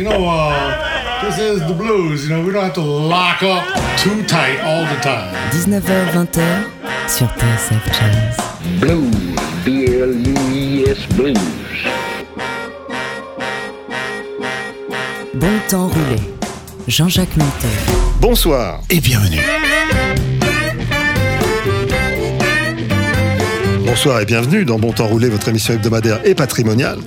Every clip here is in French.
You know, uh, this is the blues. You know, we don't have to lock up too tight all the time. 19h-20h sur TSF Jazz. Blues, B-L-U-E-S Blues. Bon temps roulé. Jean-Jacques Minter. Bonsoir et bienvenue. Bonsoir et bienvenue dans Bon Temps Roulé, votre émission hebdomadaire et patrimoniale,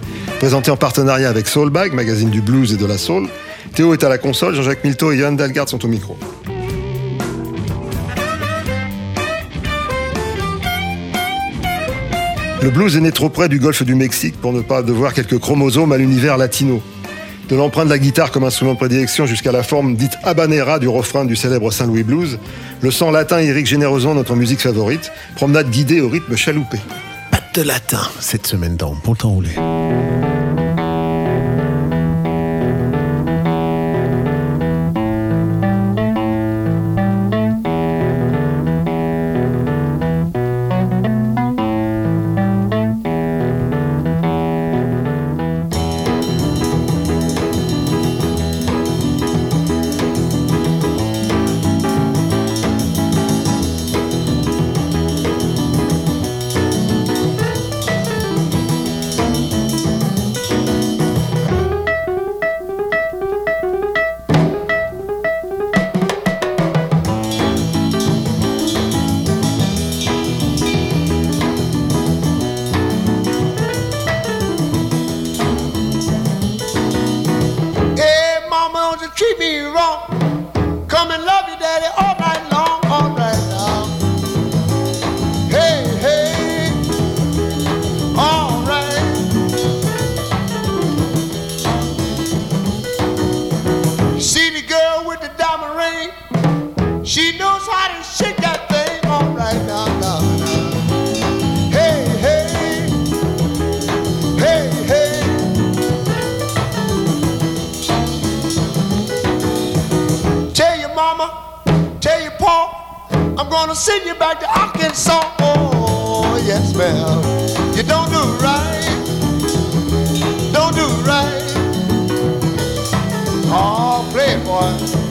présentée en partenariat avec Soulbag, magazine du blues et de la soul. Théo est à la console, Jean-Jacques Milto et Johan Dalgard sont au micro. Le blues est né trop près du golfe du Mexique pour ne pas devoir quelques chromosomes à l'univers latino. De l'empreinte de la guitare comme instrument de prédilection jusqu'à la forme dite habanera du refrain du célèbre Saint-Louis Blues, le sang latin irrigue généreusement notre musique favorite, promenade guidée au rythme chaloupé. Pas de latin cette semaine dans Bon Temps Roulé. Gonna send you back to Arkansas. Oh, yes, ma'am. You don't do right. Don't do right. Oh, playboy.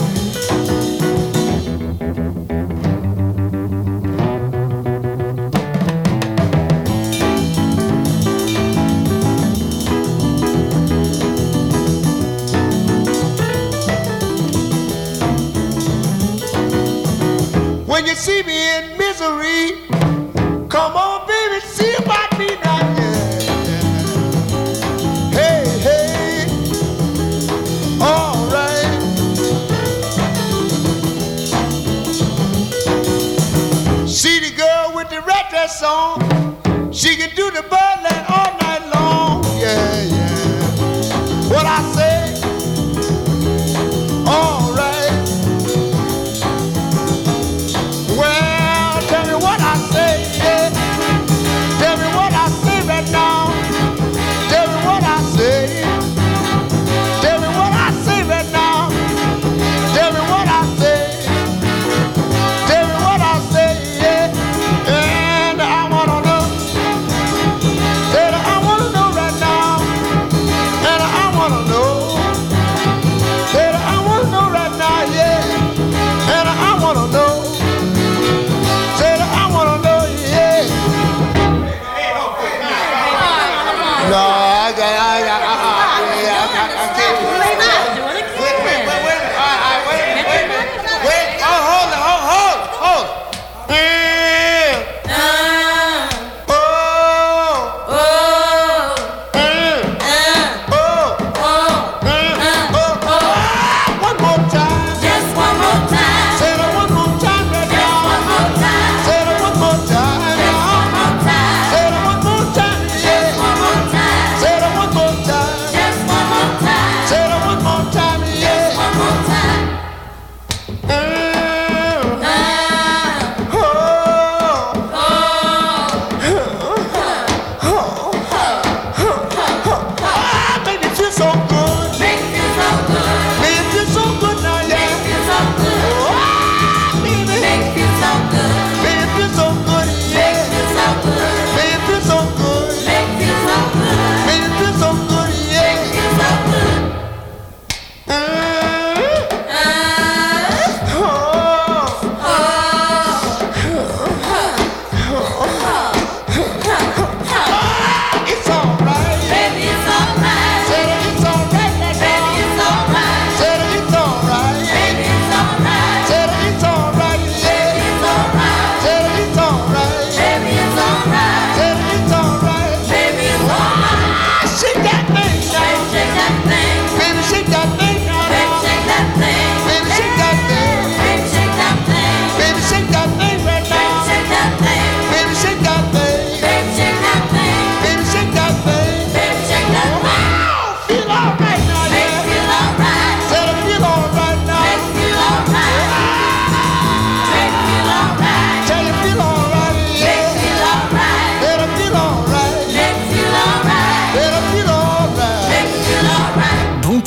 See me in misery,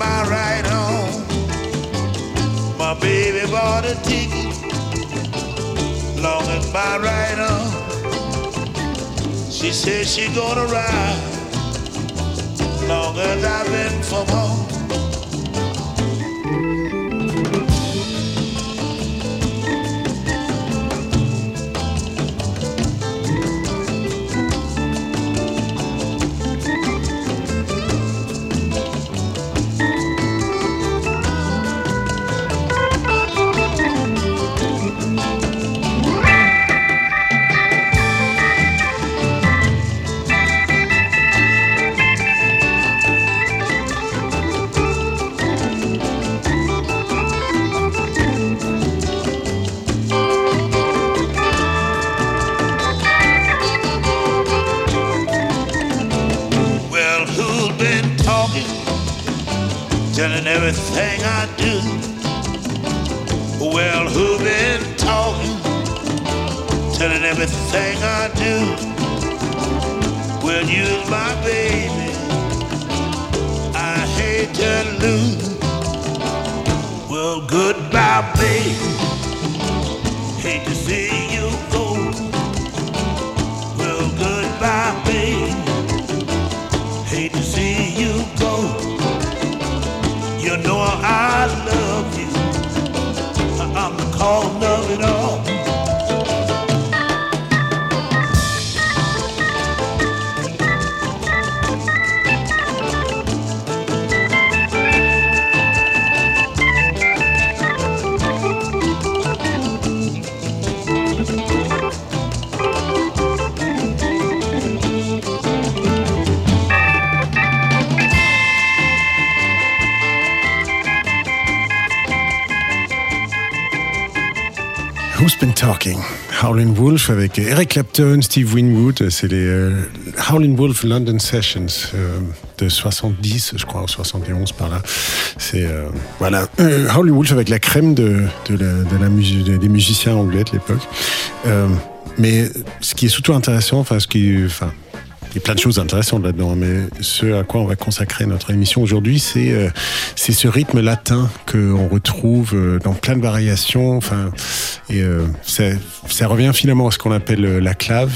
My ride home. My baby bought a ticket long as my ride on. She says she gonna ride long as I've been from home. Talking Howlin' Wolf avec Eric Clapton, Steve Winwood. C'est les euh, Howlin' Wolf London Sessions euh, de 70, je crois, ou 71 par là. C'est euh, voilà, euh, Howlin' Wolf avec la crème de, la, de des musiciens anglais de l'époque. Euh, mais ce qui est surtout intéressant, enfin, ce qui, il y a plein de choses intéressantes là-dedans, mais ce à quoi on va consacrer notre émission aujourd'hui, c'est euh, c'est ce rythme latin qu'on retrouve euh, dans plein de variations. Enfin, et euh, ça, ça revient finalement à ce qu'on appelle euh, la clave,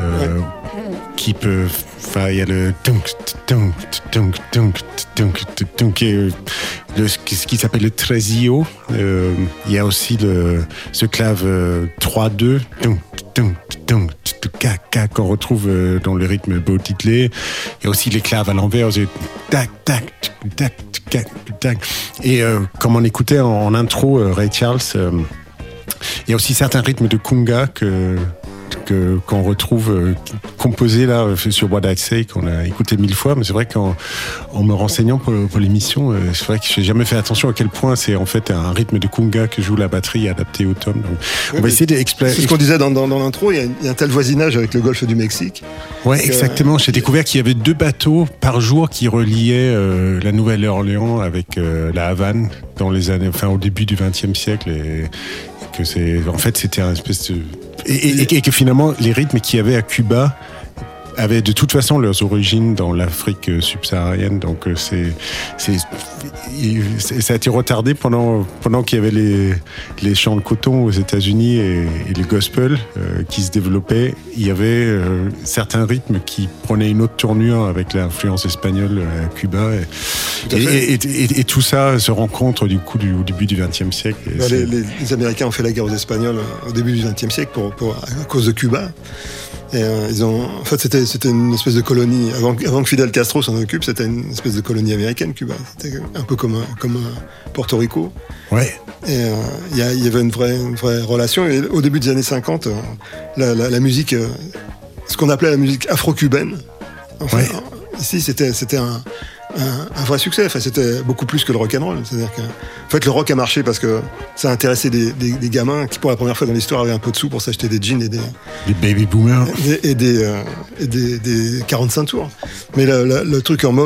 euh, il y a le euh, ce qui s'appelle le trésio. Euh, il y a aussi le, ce clave euh, 3-2, tunk, tunk, tunk, tunk, ka, ka, qu'on retrouve euh, dans le rythme beau titlé. Il y a aussi les claves à l'envers. Et euh, comme on écoutait en, intro euh, Ray Charles, euh, il y a aussi certains rythmes de kunga que que- qu'on retrouve euh, composés là euh, sur What I Say qu'on a écouté mille fois mais c'est vrai qu'en en me renseignant pour, pour l'émission euh, c'est vrai que j'ai jamais fait attention à quel point c'est en fait un rythme de kunga que joue la batterie adapté au tom donc on va essayer d'expliquer C'est ce qu'on disait dans, dans- dans l'intro, il y, a- il y a un tel voisinage avec le golfe du Mexique. Ouais, exactement. J'ai découvert qu'il y avait deux bateaux par jour qui reliaient la Nouvelle-Orléans avec la Havane dans les années, enfin au début du XXe siècle, et, et que c'est, en fait, c'était un espèce de et, que finalement les rythmes qu'il y avait à Cuba avaient de toute façon leurs origines dans l'Afrique euh, subsaharienne. Donc euh, c'est, c'est, ça a été retardé pendant pendant qu'il y avait les les champs de coton aux États-Unis et, et le gospel euh, qui se développaient. Il y avait euh, certains rythmes qui prenaient une autre tournure avec l'influence espagnole à Cuba. Et Tout à et, fait. et- et- et tout ça se rencontre du coup du, au début du XXe siècle. Bah, les, les- les Américains ont fait la guerre aux Espagnols au début du XXe siècle pour, pour- à cause de Cuba. Et euh, ils ont, en fait, c'était c'était une espèce de colonie avant, que- avant que Fidel Castro s'en occupe. C'était une espèce de colonie américaine, Cuba. C'était un peu comme un- comme un Porto Rico. Ouais. Et euh, il y, a- il y avait une vraie, une vraie relation. Et au début des années 50, euh, la, la- la musique, euh, ce qu'on appelait la musique afro-cubaine, enfin, Ouais. ici c'était c'était un, un, un vrai succès. Enfin, c'était beaucoup plus que le rock and roll. C'est-à-dire que, en fait, le rock a marché parce que ça a intéressé des, des- des gamins qui, pour la première fois dans l'histoire, avaient un peu de sous pour s'acheter des jeans et des Les baby boomers. et, et des, euh, et des, des 45 tours. Mais le, le- le truc en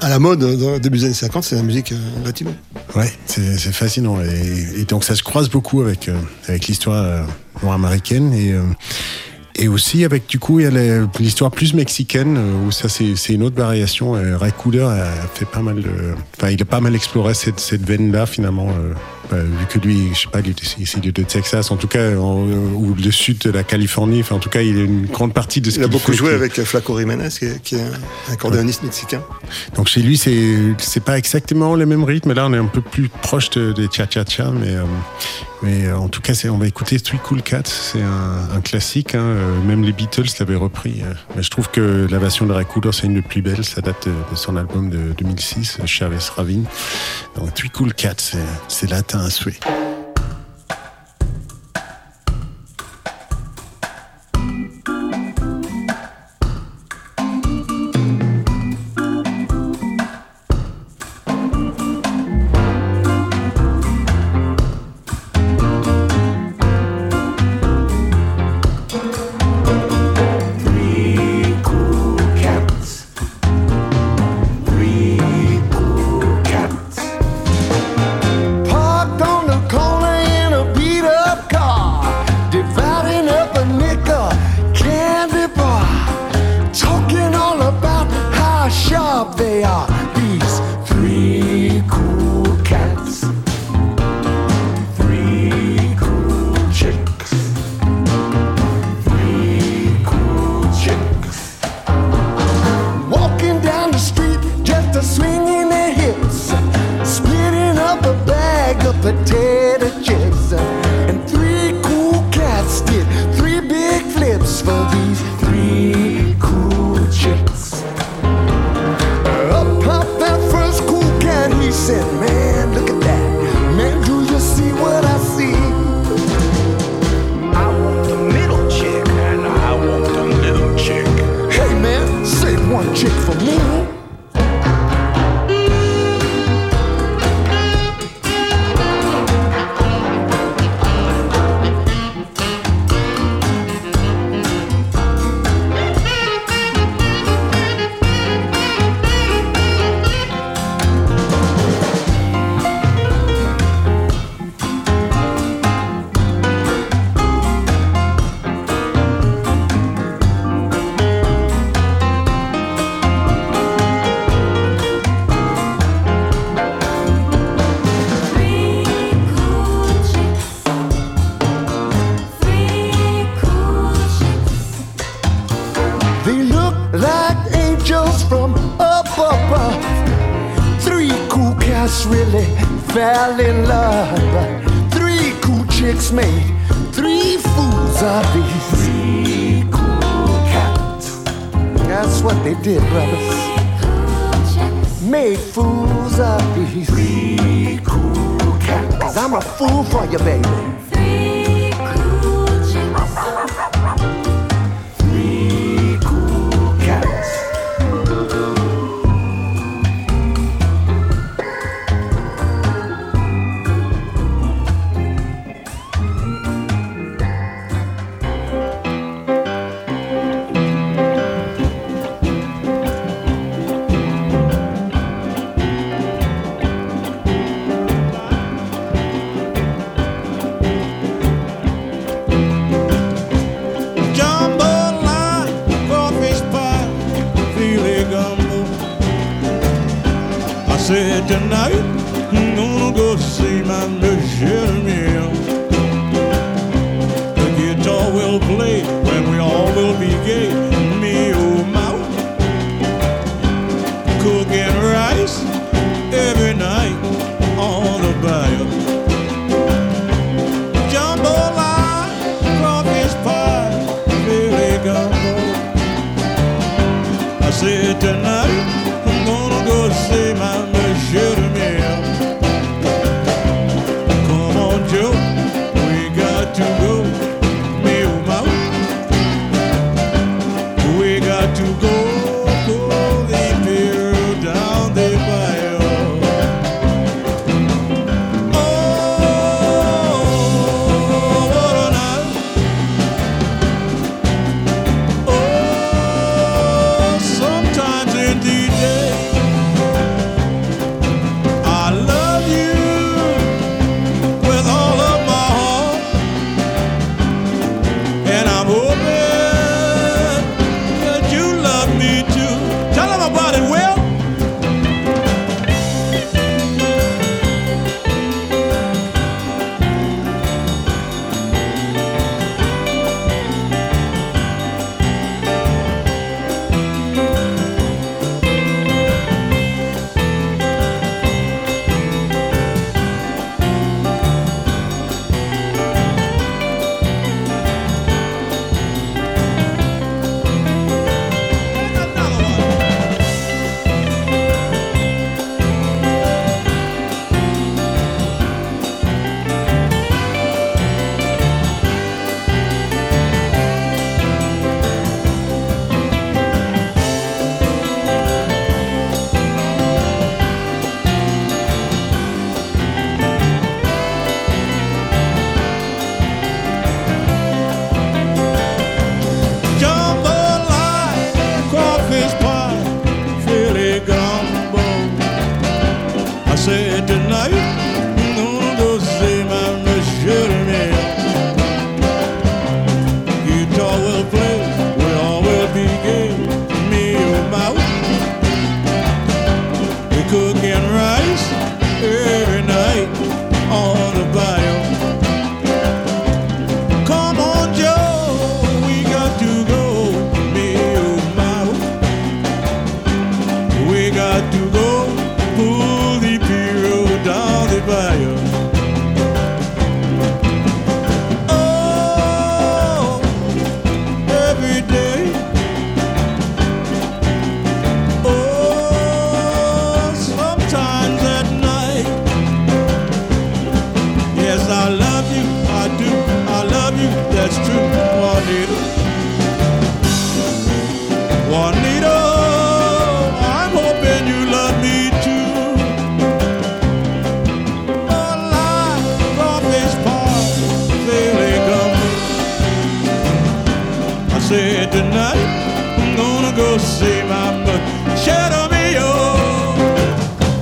à la mode dans le début des années 50, c'est la musique euh, latino. Ouais, c'est c'est fascinant. Et, et donc ça se croise beaucoup avec, euh, avec l'histoire euh, nord-américaine et, euh, et aussi avec du coup il y a l'histoire plus mexicaine euh, où ça c'est une autre variation. Euh, Ray Cooder a fait pas mal enfin il a pas mal exploré cette, cette veine là finalement. Euh, vu que lui, je sais pas, il est ici de Texas, en tout cas, en- euh, ou le sud de la Californie. Enfin, en tout cas, il a une grande partie de ce Il a qu'il beaucoup fait joué qui- avec euh, Flaco Jiménez, qui est, qui est un accordéoniste mexicain. Donc chez lui, c'est c'est pas exactement le même rythme. Là, on est un peu plus proche de- des cha cha cha, mais euh, mais en tout cas, c'est on va écouter Three Cool Cats. C'est un, un classique. Hein, même les Beatles l'avaient repris. Mais je trouve que la version de Ray Cooder, c'est une des plus belles. Ça date de, de son album de 2006, Chavez Ravine. Donc Three Cool Cats, c'est- c'est latin à souhait.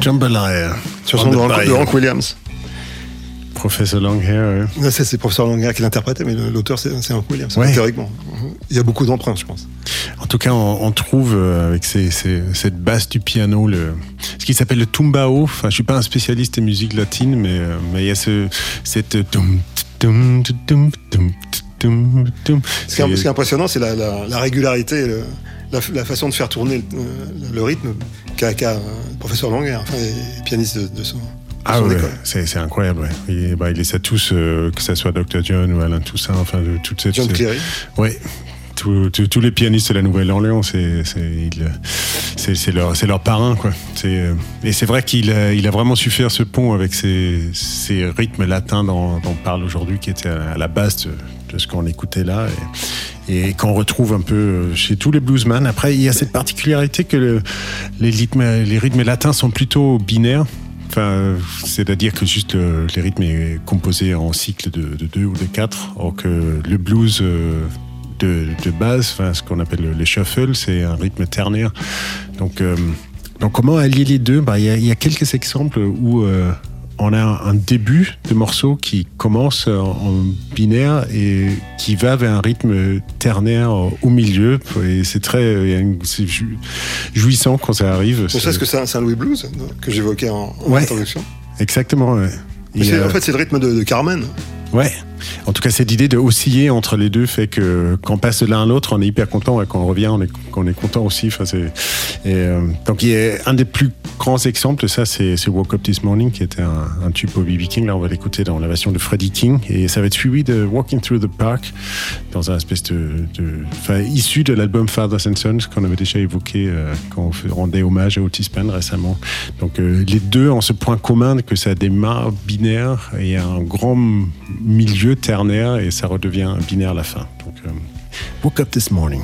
Jambalaya. Chanson On de de. Hank Williams. Professeur Longhair. ouais. C'est professeur Longhair qui l'interprétait, mais l'auteur c'est Hank Williams, Ouais. théoriquement. Il y a beaucoup d'emprunts, je pense. En tout cas, on, on trouve euh, avec ces- ces- cette basse du piano le, ce qui s'appelle le tumbao. Enfin, je suis pas un spécialiste des musiques latines, mais euh, mais il y a ce cette tum. Ce qui est, impressionnant, c'est la, la- la régularité, le- la, la façon de faire tourner le, le rythme euh, le professeur enfin, les pianistes de, de son, Ah ouais, c'est incroyable. Ouais. Il, bah, il les a tous, euh, que ce soit Dr. John ou Alain Toussaint, enfin de toute cette. John Cleary. Ouais. Tous- les pianistes de la Nouvelle-Orléans, c'est euh, leur, parrain. Quoi. Euh, et c'est vrai qu'il a, il a vraiment su faire ce pont avec ces, ces rythmes latins dont, dont on parle aujourd'hui, qui étaient à la base de, de ce qu'on écoutait là. Et, qu'on retrouve un peu euh, chez tous les bluesman. Après, il y a cette particularité que le- les, rythmes, latins sont plutôt binaires. Enfin, euh, c'est-à-dire que juste le- les rythmes est composé en cycle de, de deux ou de quatre, alors que le blues euh, de, base, enfin, ce qu'on appelle le, le shuffle, c'est un rythme ternaire. Donc, euh, comment allier les deux? Bah, Il y, a- quelques exemples où euh, on a un, début de morceau qui commence en, binaire et qui va vers un rythme ternaire au milieu. Et c'est très c'est jouissant quand ça arrive. Ne serait-ce que c'est un Saint-Louis Blues non, que j'évoquais en, en Ouais. introduction? Exactement. ouais. Et, En fait, c'est le rythme de, de Carmen. Ouais. En tout cas, cette idée de osciller entre les deux fait que quand on passe de l'un à l'autre, on est hyper content et quand on revient, on est, on est content aussi. Euh, donc, il y a un des plus grands exemples, ça c'est Woke Up This Morning qui était un, tube pour B.B. King. Là, on va l'écouter dans la version de Freddie King. Et ça va être suivi de Walking Through the Park, dans un espèce de. de enfin, issu de l'album Fathers and Sons qu'on avait déjà évoqué euh, quand on rendait hommage à Otis Spann récemment. Donc euh, les deux ont ce point commun que ça démarre binaire et un grand m- ternaire et ça redevient binaire à la fin. Donc, euh, Woke Up This Morning.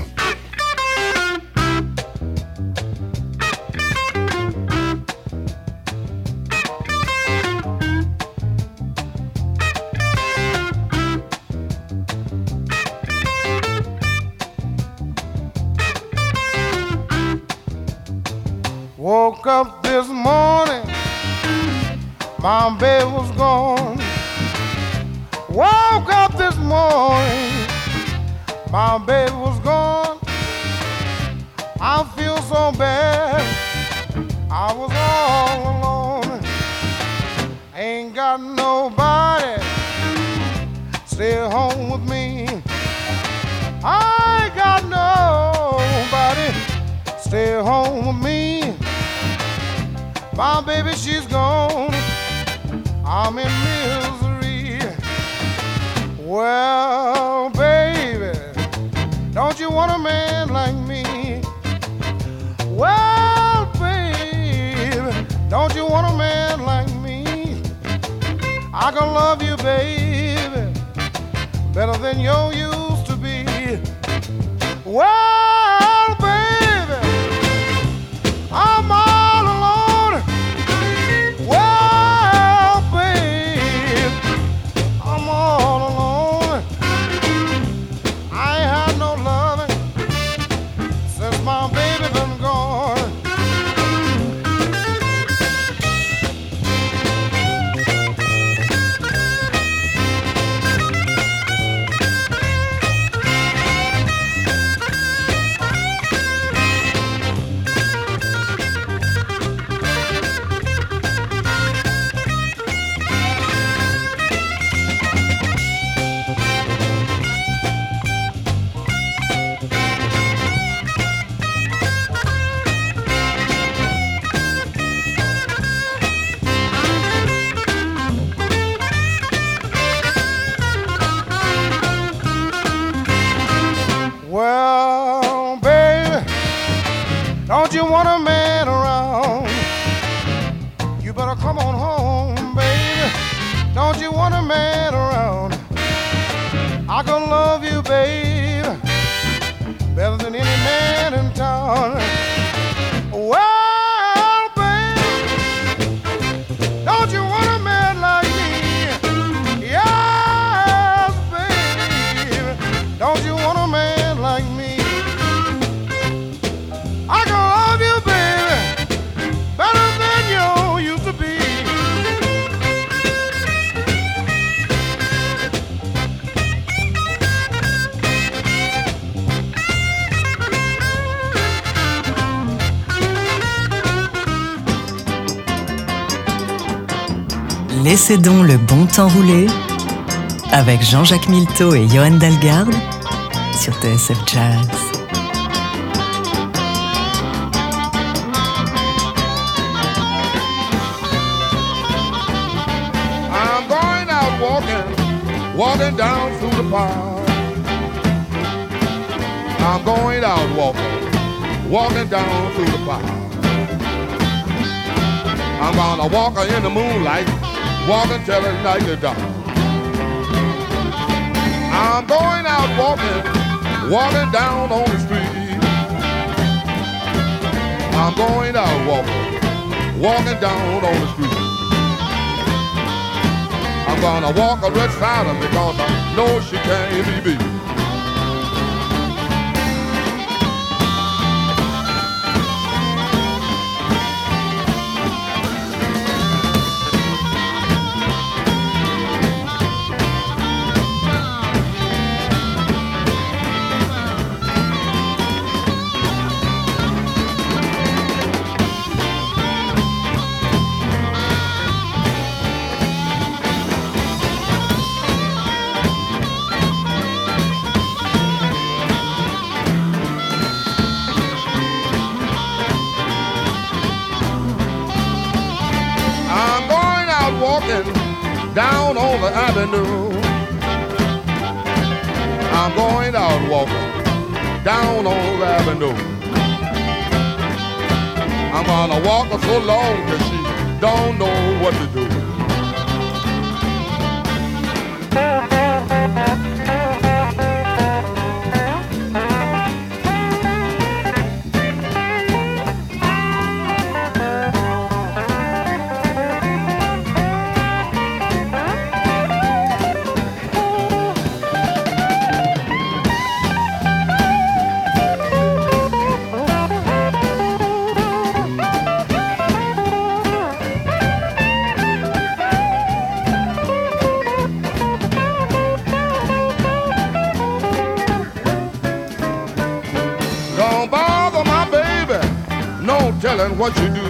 Love you, baby, better than you used to be. Well, Donc le bon temps rouler avec Jean-Jacques Milteau et Johan Dalgarde sur TSF Jazz. I'm going out walking, walking down through the park. I'm going out walking, walking down through the park. I'm gonna walk in the moonlight, walking till the night is dark. I'm going out walking, walking down on the street. I'm going out walking, walking down on the street. I'm gonna walk a red side because I know she can't be beat. Avenue. I'm going out walking down the avenue. I'm gonna walk her so long that she don't know what to do. What you do.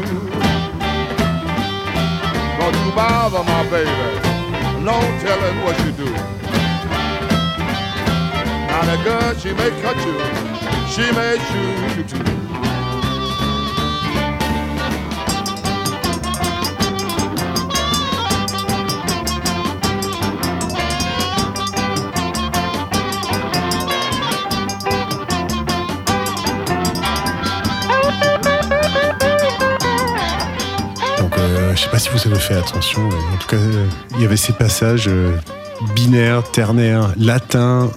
Don't you bother my baby, no telling what you do. Now the girl, she may cut you, she may shoot you too. Euh, je sais pas si vous avez fait attention. mais en tout cas, euh, il y avait ces passages euh, binaires, ternaires, latins,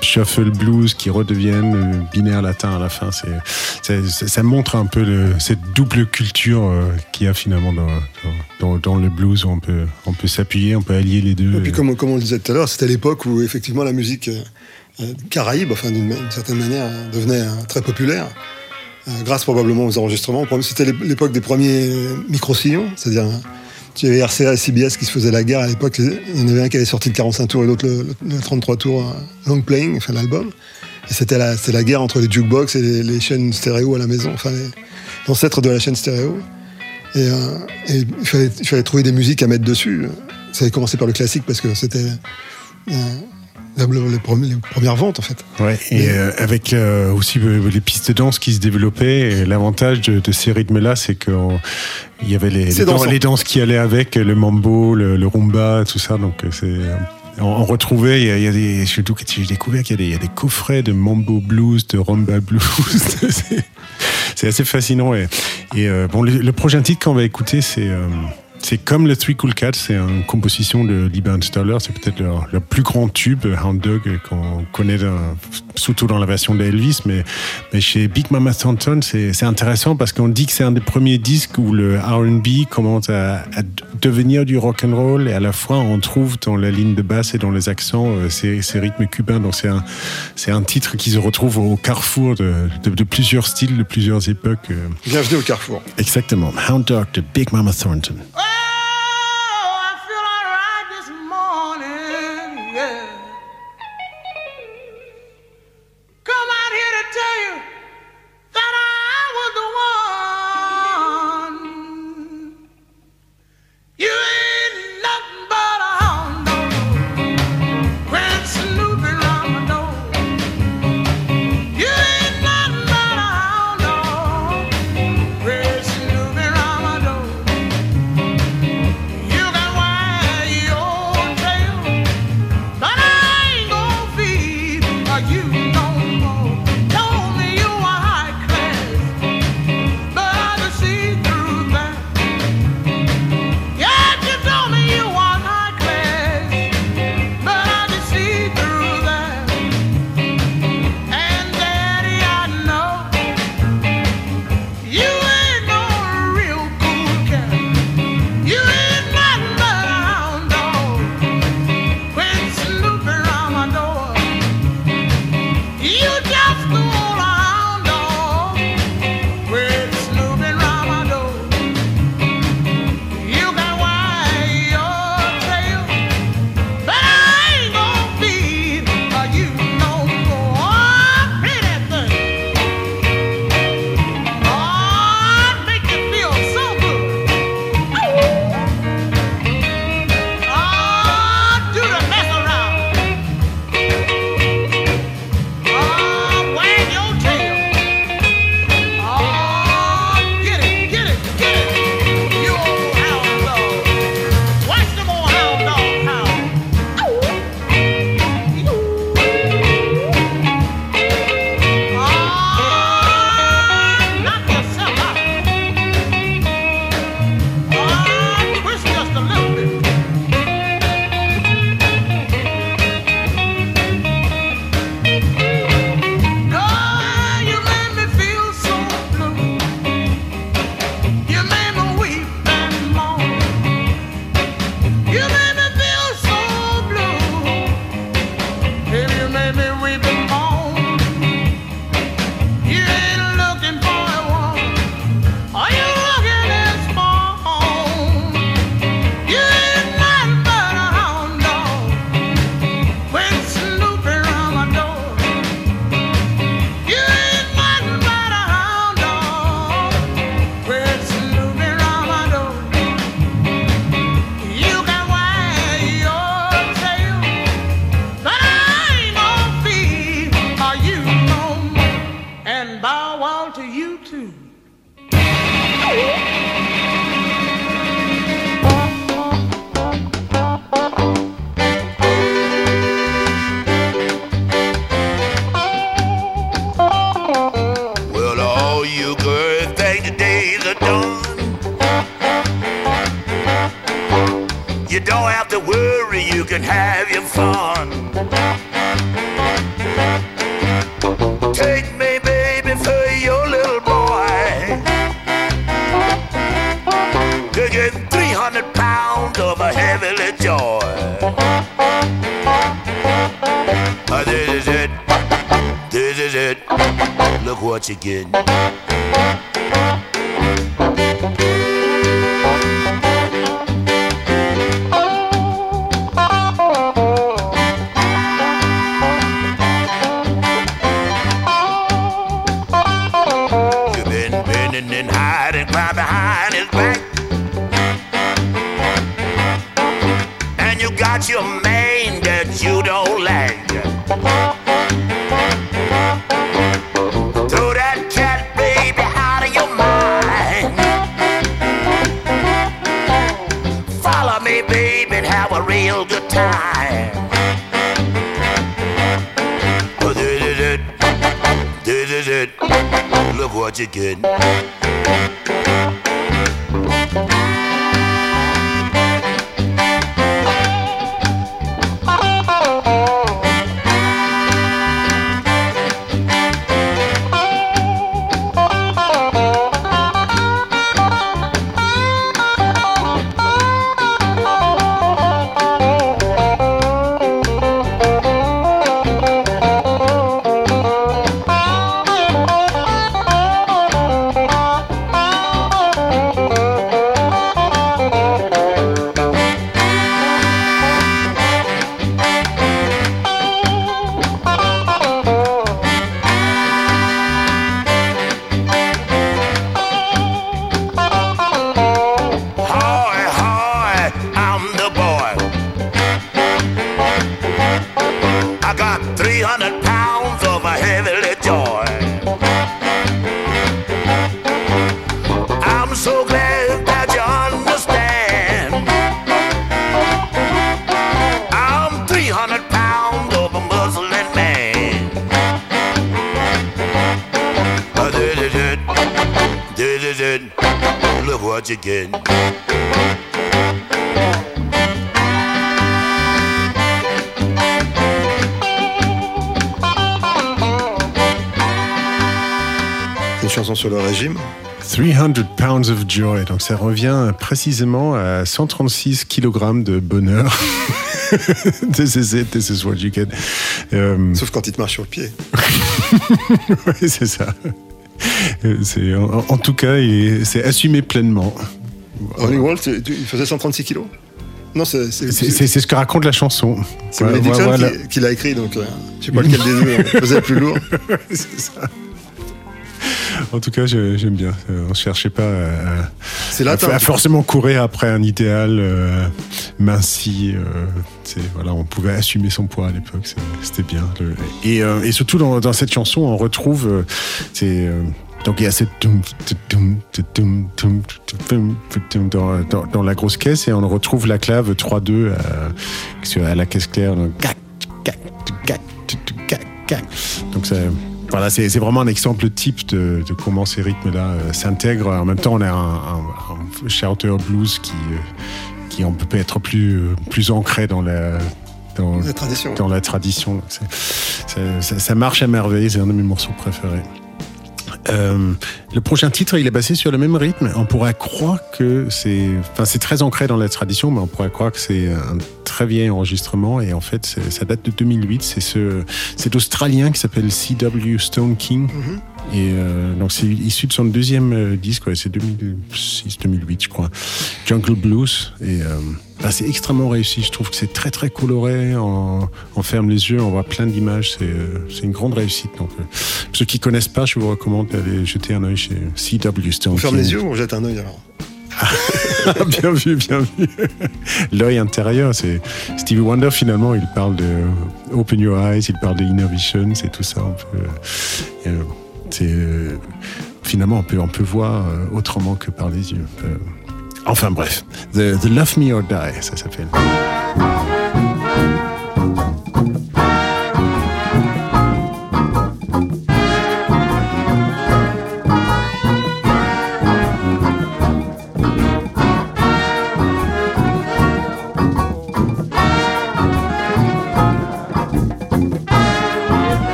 shuffle blues qui redeviennent euh, binaire latin à la fin. C'est, ça montre un peu le- cette double culture qu'il y a finalement dans, dans, dans le blues où on peut, on peut s'appuyer, on peut allier les deux. Et puis comme, comme on le disait tout à l'heure, c'était l'époque où effectivement la musique euh, caraïbe, enfin d'une certaine manière, devenait euh, très populaire, grâce probablement aux enregistrements. C'était l'ép- l'époque des premiers micro-sillons, c'est-à-dire euh, tu avais RCA et CBS qui se faisaient la guerre à l'époque. Il y en avait un qui avait sorti le 45 tours et l'autre le, le- le 33 tours euh, long playing, enfin l'album. C'était la, guerre entre les jukebox et les, chaînes stéréo à la maison, enfin l'ancêtre de la chaîne stéréo. Et, euh, il, fallait, trouver des musiques à mettre dessus. Ça avait commencé par le classique parce que c'était euh, les, premi- les premières ventes en fait. Ouais, et euh, avec euh, aussi euh, les pistes de danse qui se développaient, l'avantage de, de ces rythmes-là, c'est qu'il y avait les, danses qui allaient avec, le mambo, le, le rumba, tout ça. Donc c'est, on, retrouvait, il y a, il y a des, surtout que j'ai découvert qu'il y, a des- il y a des coffrets de mambo blues, de rumba blues. c'est, assez fascinant. Et, et, euh, bon, le, le prochain titre qu'on va écouter, c'est c'est comme le Three Cool Cats, c'est une composition de Lee Stoller, c'est peut-être leur, leur plus grand tube, Hound Dog, qu'on connaît dans- surtout dans la version d'Elvis, mais, mais chez Big Mama Thornton, c'est intéressant parce qu'on dit que c'est un des premiers disques où le R&B commence à, à devenir du rock and roll et à la fois on trouve dans la ligne de basse et dans les accents euh, ces, ces rythmes cubains. Donc c'est un, c'est un titre qui se retrouve au carrefour de, de- de plusieurs styles, de plusieurs époques. euh. Bienvenue au Carrefour. Exactement. Hound Dog de Big Mama Thornton. Look what sur le régime. 300 pounds of joy. Donc ça revient précisément à 136 kg de bonheur. this is it, this is what you get. Euh, Sauf quand il te marche sur le pied. ouais, c'est ça. Euh, en, en tout cas, c'est assumé pleinement. Ronnie tu- il faisait 136 kilos? Non, c'est ce que raconte la chanson. c'est Ouais, Dixon voilà. qui, qui l'a écrit, donc euh, je sais pas lequel des deux euh, faisait le plus lourd. C'est ça. En tout cas, j'aime bien. Euh, On ne cherchait pas à, forcément courir après un idéal euh, minci. euh, voilà, on pouvait assumer son poids à l'époque. C'était bien. Le- et, euh, et surtout dans, dans cette chanson, on retrouve. c'est, donc il y a cette dans, dans- dans la grosse caisse et on retrouve la clave 3-2 à, à la caisse claire. Donc ça, voilà, c'est vraiment un exemple type de, de comment ces rythmes-là euh, s'intègrent. En même temps, on a un, un, un shouter blues qui, euh, qui on peut être plus, euh, plus ancré dans la, dans, La tradition. dans la tradition. Ça marche à merveille, c'est un de mes morceaux préférés. Euh, le prochain titre, il est basé sur le même rythme. On pourrait croire que c'est, enfin, c'est très ancré dans la tradition, mais on pourrait croire que c'est un très vieil enregistrement. Et en fait, ça date de 2008. C'est ce, cet Australien qui s'appelle C.W. Stone King. Et euh, donc, c'est issu de son deuxième euh, disque. ouais, c'est 2006-2008, je crois. Jungle Blues. Et euh, bah, c'est extrêmement réussi. Je trouve que c'est très très coloré. On, on ferme les yeux, on voit plein d'images. C'est euh, une grande réussite. Donc, euh, ceux qui connaissent pas, je vous recommande d'aller jeter un œil chez C.W. Stone On ferme les yeux ou on jette un œil alors bien vu, bien vu. L'œil intérieur, c'est Stevie Wonder finalement. Il parle de Open Your Eyes, il parle de Inner Vision, c'est tout ça. Euh, c'est euh, finalement on peut on peut voir euh, autrement que par les yeux. Enfin bref, The, the Love Me or Die, ça s'appelle.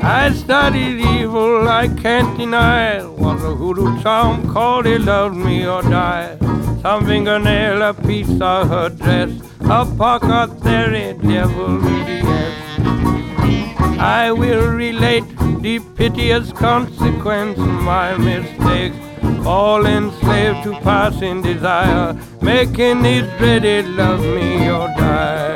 I studied evil, I can't deny. Was a hoodoo charm called he loved me or die. Some fingernail, a piece of her dress, a pocket there theory, devil yes. I will relate the piteous consequence of my mistakes. All enslaved to passing desire, making it dreaded love me or die.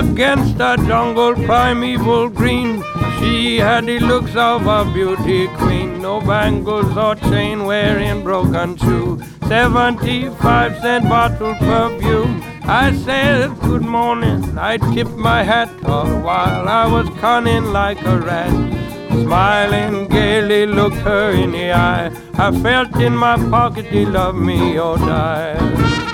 Against the jungle primeval green, she had the looks of a beauty queen. No bangles or chain wearing broken shoe. 75 cent bottle perfume. I said good morning. I tipped my hat all while I was cunning like a rat. Smiling gaily looked her in the eye. I felt in my pocket he loved me or die.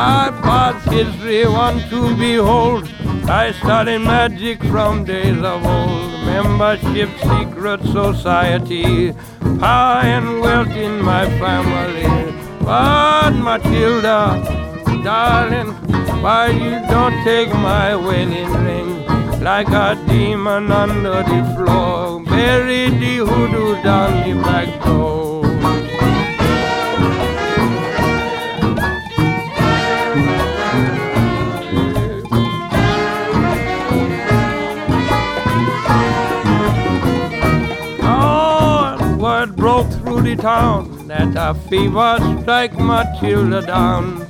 My past history one to behold. I studied magic from days of old. Membership, secret society, power and wealth in my family. But Matilda, darling, why you don't take my wedding ring? Like a demon under the floor, bury the hoodoo down the back door. Town that a fever strike Matilda down.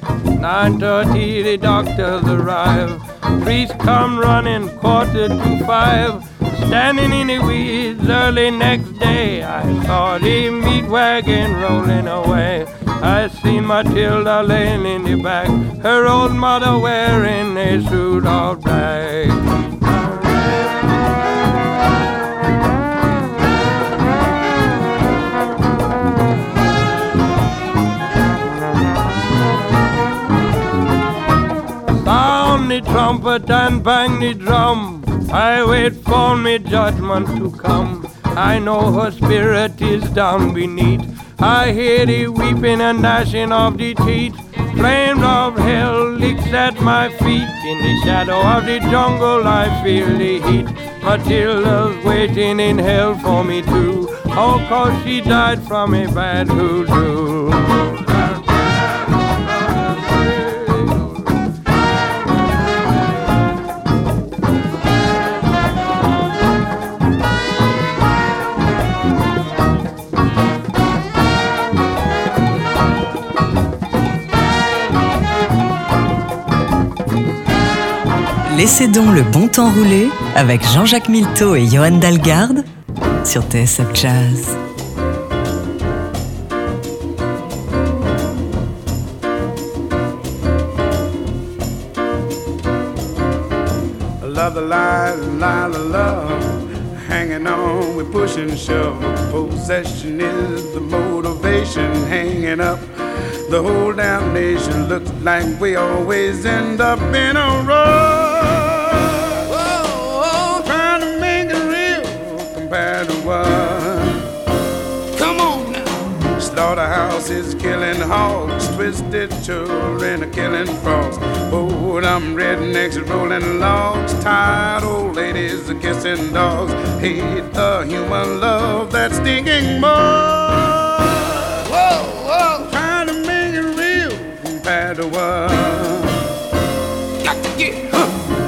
9.30 the doctors arrive. Priest come running quarter to five. Standing in the weeds early next day, I saw the meat wagon rolling away. I seen Matilda laying in the back, her old mother wearing a suit of black. Trumpet and bang the drum. I wait for me judgment to come. I know her spirit is down beneath. I hear the weeping and gnashing of the teeth. Flames of hell licks at my feet. In the shadow of the jungle, I feel the heat. Matilda's waiting in hell for me too. Oh, cause she died from a bad hoodoo. Laissez donc le bon temps rouler avec Jean-Jacques Milteau et Johan Dalgarde sur TSF Jazz. Love the lie, lie, the love. Hanging on, we push and shove. Possession is the motivation. Hanging up, the whole damn nation looks like we always end up in a row. Compared? Come on now. Slaughterhouse is killing hogs, twisted children are killing frogs. Oh, them rednecks rolling logs, tired old ladies are kissing dogs. Hate the human love that's stinking more. Whoa, whoa, trying to make it real compared to what?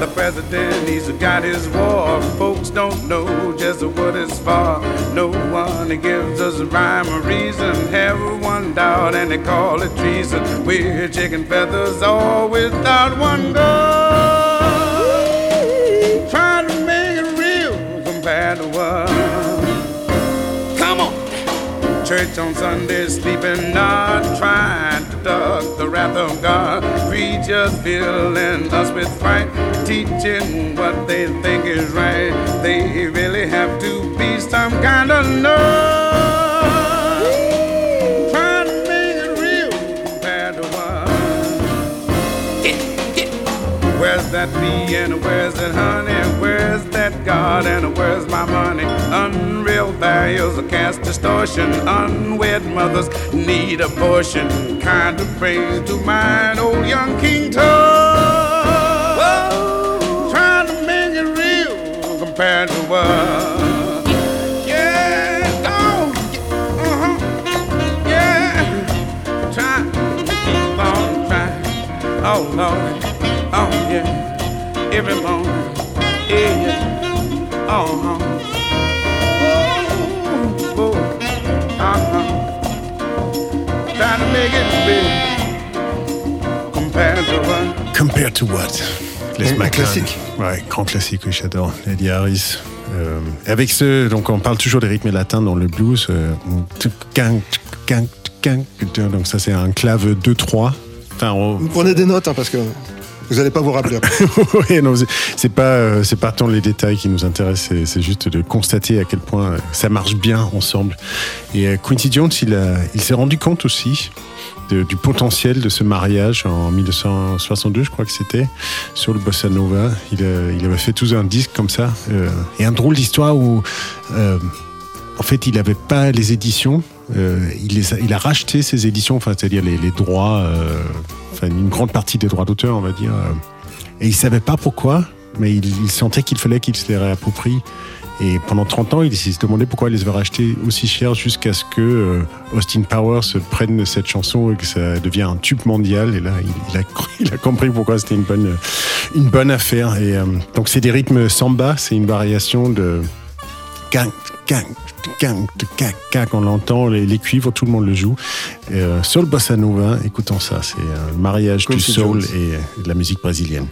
The president, he's got his war. Folks don't know just what it's for. No one gives us a rhyme or reason. Have one doubt and they call it treason. We're chicken feathers all without one goal. Trying to make it real compared to what? Come on. Church on Sunday, sleeping not, trying conduct the wrath of God. Preachers filling us with fright, teaching what they think is right. They really have to be some kind of nerd. Trying to make it real bad one. Get, get. Where's that me and where's that honey? Where's that God and where's my money? Are cast distortion. Unwed mothers need abortion. Kind of praise to mine old young King Tut. Trying to make it real compared to what? Uh-huh. Oh, Lord. Oh, yeah. Every morning. Yeah. Oh. Oh, compared to what? Les Un- McCann. classique. Ouais, grand classique, oui, j'adore. Eddie Harris. Euh, avec ce, donc on parle toujours des rythmes latins dans le blues. euh, donc ça c'est un clave 2-3. Enfin, on- Vous prenez des notes hein, parce que vous n'allez pas vous rappeler. après. Oui, non, c'est- pas, euh, c'est pas tant les détails qui nous intéressent, c'est- juste de constater à quel point ça marche bien ensemble. Et euh, Quincy Jones, il, a- il s'est rendu compte aussi du potentiel de ce mariage en 1962, je crois que c'était, sur le Bossa Nova. Il, il avait fait tout un disque comme ça. euh, et un drôle d'histoire où, euh, en fait, il n'avait pas les éditions. euh, il, a, racheté ces éditions, enfin, c'est-à-dire les, droits, euh, une grande partie des droits d'auteur, on va dire. euh, et il savait pas pourquoi, mais il, il sentait qu'il fallait qu'il se les réapproprie. Et pendant 30 ans, il s'est demandé pourquoi il les avait rachetés aussi cher jusqu'à ce que euh, Austin Powers prenne cette chanson et que ça devienne un tube mondial. Et là, il, a, il a compris pourquoi c'était une bonne, une bonne affaire. Et euh, donc, c'est des rythmes samba, c'est une variation de gang, gang, gang, gang, gang. On l'entend, les, les cuivres, tout le monde le joue. Euh, sur le bossa nova, écoutons ça, c'est un mariage du soul et euh, de la musique brésilienne.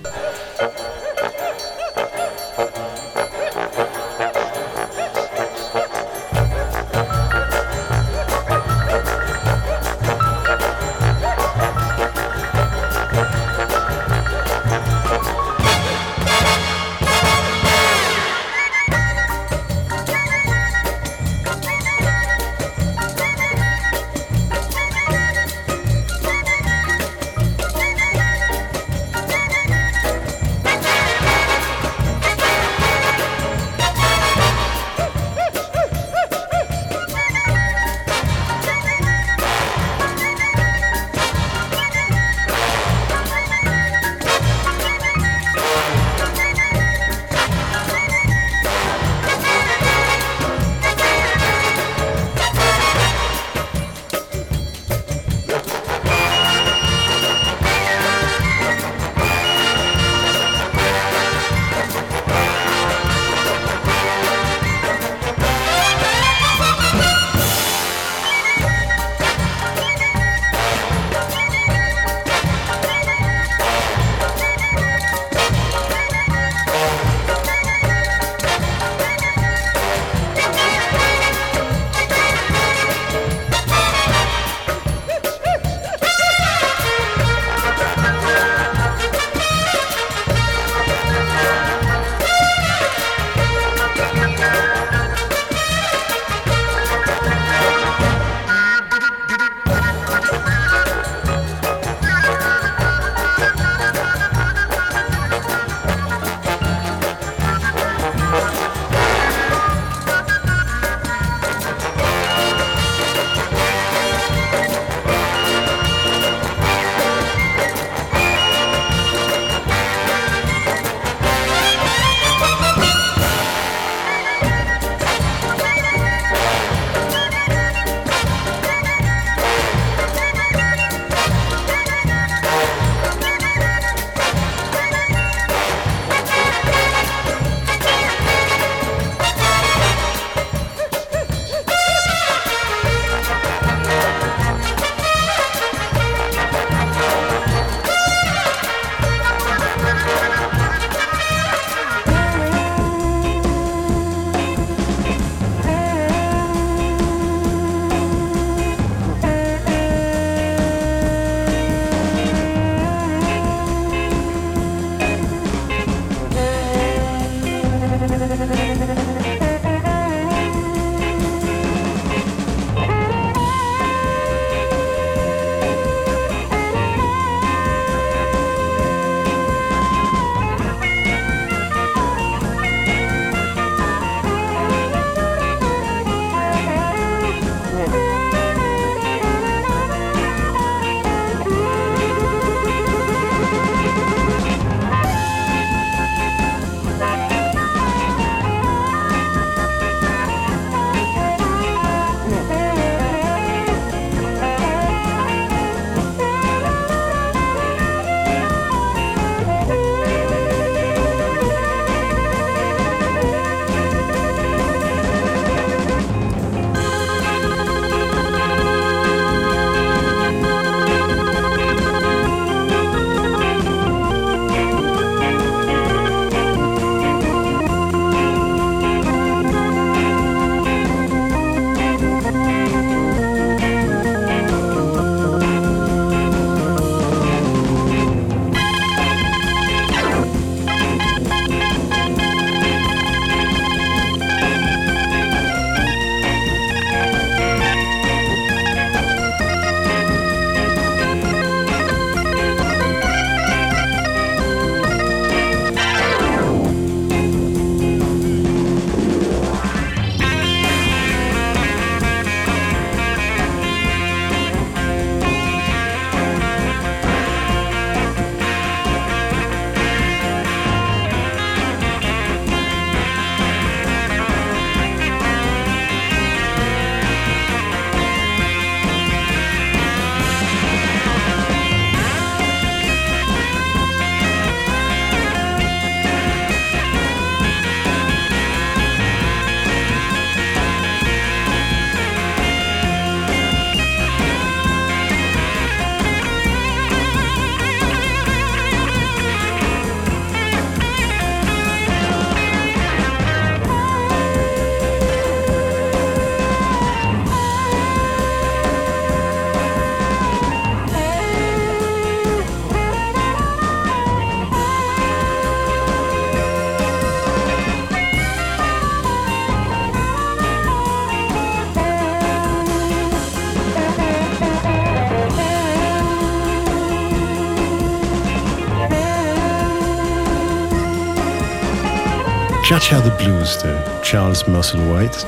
The Blues de Charles Musselwhite.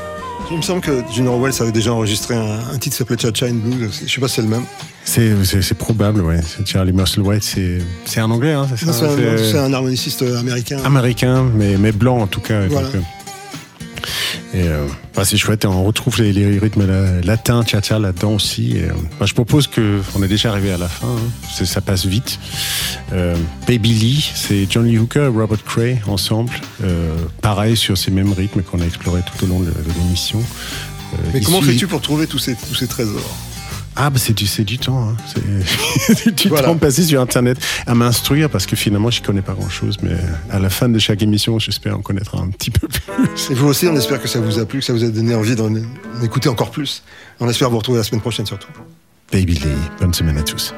Il me semble que Junior Wells avait déjà enregistré un, un titre qui s'appelait Cha-Cha in Blues. Je sais pas si c'est le même. C'est, probable, ouais. Charlie Musselwhite, c'est, c'est un anglais, hein, c'est Non, ça C'est un, un harmoniciste américain. américain, mais, mais blanc en tout cas. Voilà. Donc, euh, et euh, bah, c'est chouette, et on retrouve les, les rythmes la- latins, cha-cha là-dedans aussi. Et, euh, bah, je propose que, on est déjà arrivé à la fin, hein. Ça passe vite. Euh, Baby Lee, c'est John Lee Hooker et Robert Cray ensemble. Pareil sur ces mêmes rythmes qu'on a explorés tout au long de, de l'émission. Mais comment fais-tu pour trouver tous ces, tous ces trésors? Ah, bah c'est du, du temps. Hein. C'est du Voilà. temps passé sur Internet à m'instruire parce que finalement, je connais pas grand-chose. Mais à la fin de chaque émission, j'espère en connaître un petit peu plus. Et vous aussi, on espère que ça vous a plu, que ça vous a donné envie d'en d'en écouter encore plus. On espère vous retrouver la semaine prochaine surtout. Baby Lee, bonne semaine à tous.